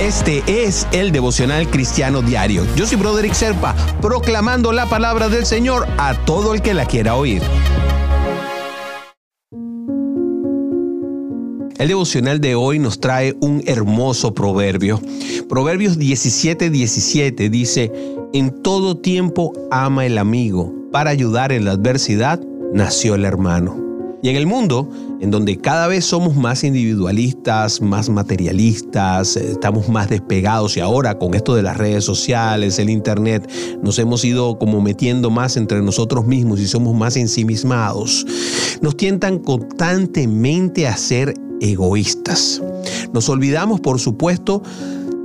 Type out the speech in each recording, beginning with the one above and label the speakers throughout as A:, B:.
A: Este es el devocional cristiano diario. Yo soy Broderick Serpa, proclamando la palabra del Señor a todo el que la quiera oír. El devocional de hoy nos trae un hermoso proverbio. Proverbios 17:17 17 dice, en todo tiempo ama el amigo, para ayudar en la adversidad nació el hermano. Y en el mundo, en donde cada vez somos más individualistas, más materialistas, eh, estamos más despegados y ahora con esto de las redes sociales, el Internet, nos hemos ido como metiendo más entre nosotros mismos y somos más ensimismados, nos tientan constantemente a ser egoístas. Nos olvidamos, por supuesto,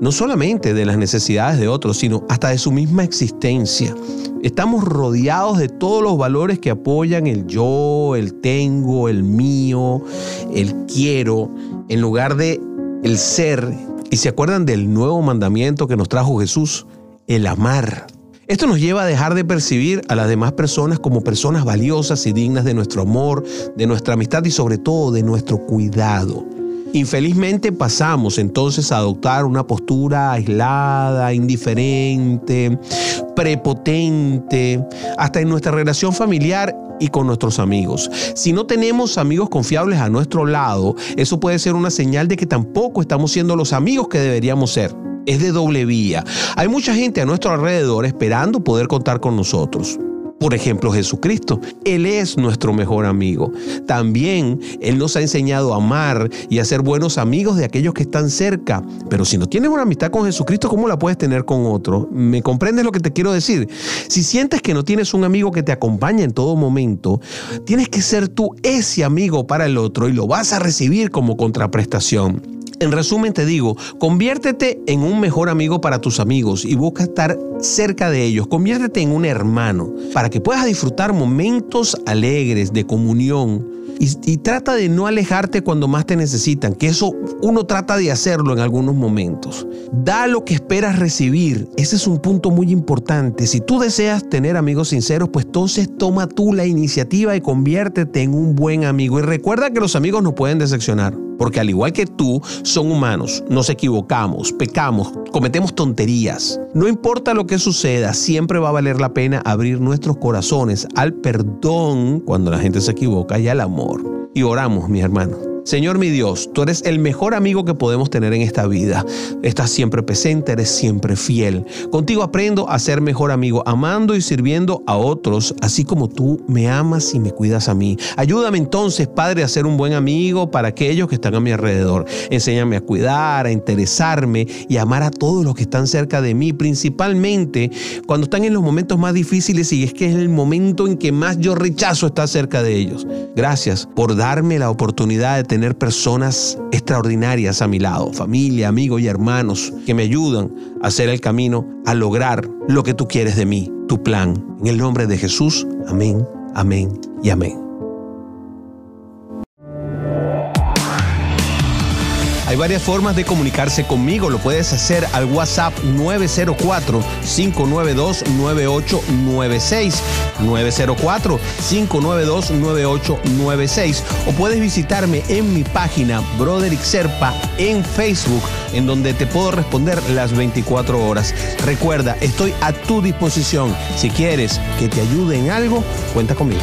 A: no solamente de las necesidades de otros, sino hasta de su misma existencia. Estamos rodeados de todos los valores que apoyan el yo, el tengo, el mío, el quiero, en lugar de el ser. Y se acuerdan del nuevo mandamiento que nos trajo Jesús, el amar. Esto nos lleva a dejar de percibir a las demás personas como personas valiosas y dignas de nuestro amor, de nuestra amistad y sobre todo de nuestro cuidado. Infelizmente pasamos entonces a adoptar una postura aislada, indiferente, prepotente, hasta en nuestra relación familiar y con nuestros amigos. Si no tenemos amigos confiables a nuestro lado, eso puede ser una señal de que tampoco estamos siendo los amigos que deberíamos ser. Es de doble vía. Hay mucha gente a nuestro alrededor esperando poder contar con nosotros. Por ejemplo, Jesucristo. Él es nuestro mejor amigo. También Él nos ha enseñado a amar y a ser buenos amigos de aquellos que están cerca. Pero si no tienes una amistad con Jesucristo, ¿cómo la puedes tener con otro? ¿Me comprendes lo que te quiero decir? Si sientes que no tienes un amigo que te acompaña en todo momento, tienes que ser tú ese amigo para el otro y lo vas a recibir como contraprestación. En resumen te digo, conviértete en un mejor amigo para tus amigos y busca estar cerca de ellos. Conviértete en un hermano para que puedas disfrutar momentos alegres de comunión y, trata de no alejarte cuando más te necesitan, que eso uno trata de hacerlo en algunos momentos. Da lo que esperas recibir. Ese es un punto muy importante. Si tú deseas tener amigos sinceros, pues entonces toma tú la iniciativa y conviértete en un buen amigo. Y recuerda que los amigos no pueden decepcionar. Porque al igual que tú, son humanos, nos equivocamos, pecamos, cometemos tonterías. No importa lo que suceda, siempre va a valer la pena abrir nuestros corazones al perdón cuando la gente se equivoca y al amor. Y oramos, mi hermano. Señor mi Dios, tú eres el mejor amigo que podemos tener en esta vida. Estás siempre presente, eres siempre fiel. Contigo aprendo a ser mejor amigo, amando y sirviendo a otros, así como tú me amas y me cuidas a mí. Ayúdame entonces, Padre, a ser un buen amigo para aquellos que están a mi alrededor. Enséñame a cuidar, a interesarme y a amar a todos los que están cerca de mí, principalmente cuando están en los momentos más difíciles y es que es el momento en que más yo rechazo estar cerca de ellos. Gracias por darme la oportunidad de tener personas extraordinarias a mi lado, familia, amigos y hermanos que me ayudan a hacer el camino a lograr lo que tú quieres de mí, tu plan. En el nombre de Jesús, amén, amén y amén. Hay varias formas de comunicarse conmigo. Lo puedes hacer al WhatsApp 904-592-9896. 904-592-9896. O puedes visitarme en mi página Broderick Serpa en Facebook, en donde te puedo responder las 24 horas. Recuerda, estoy a tu disposición. Si quieres que te ayude en algo, cuenta conmigo.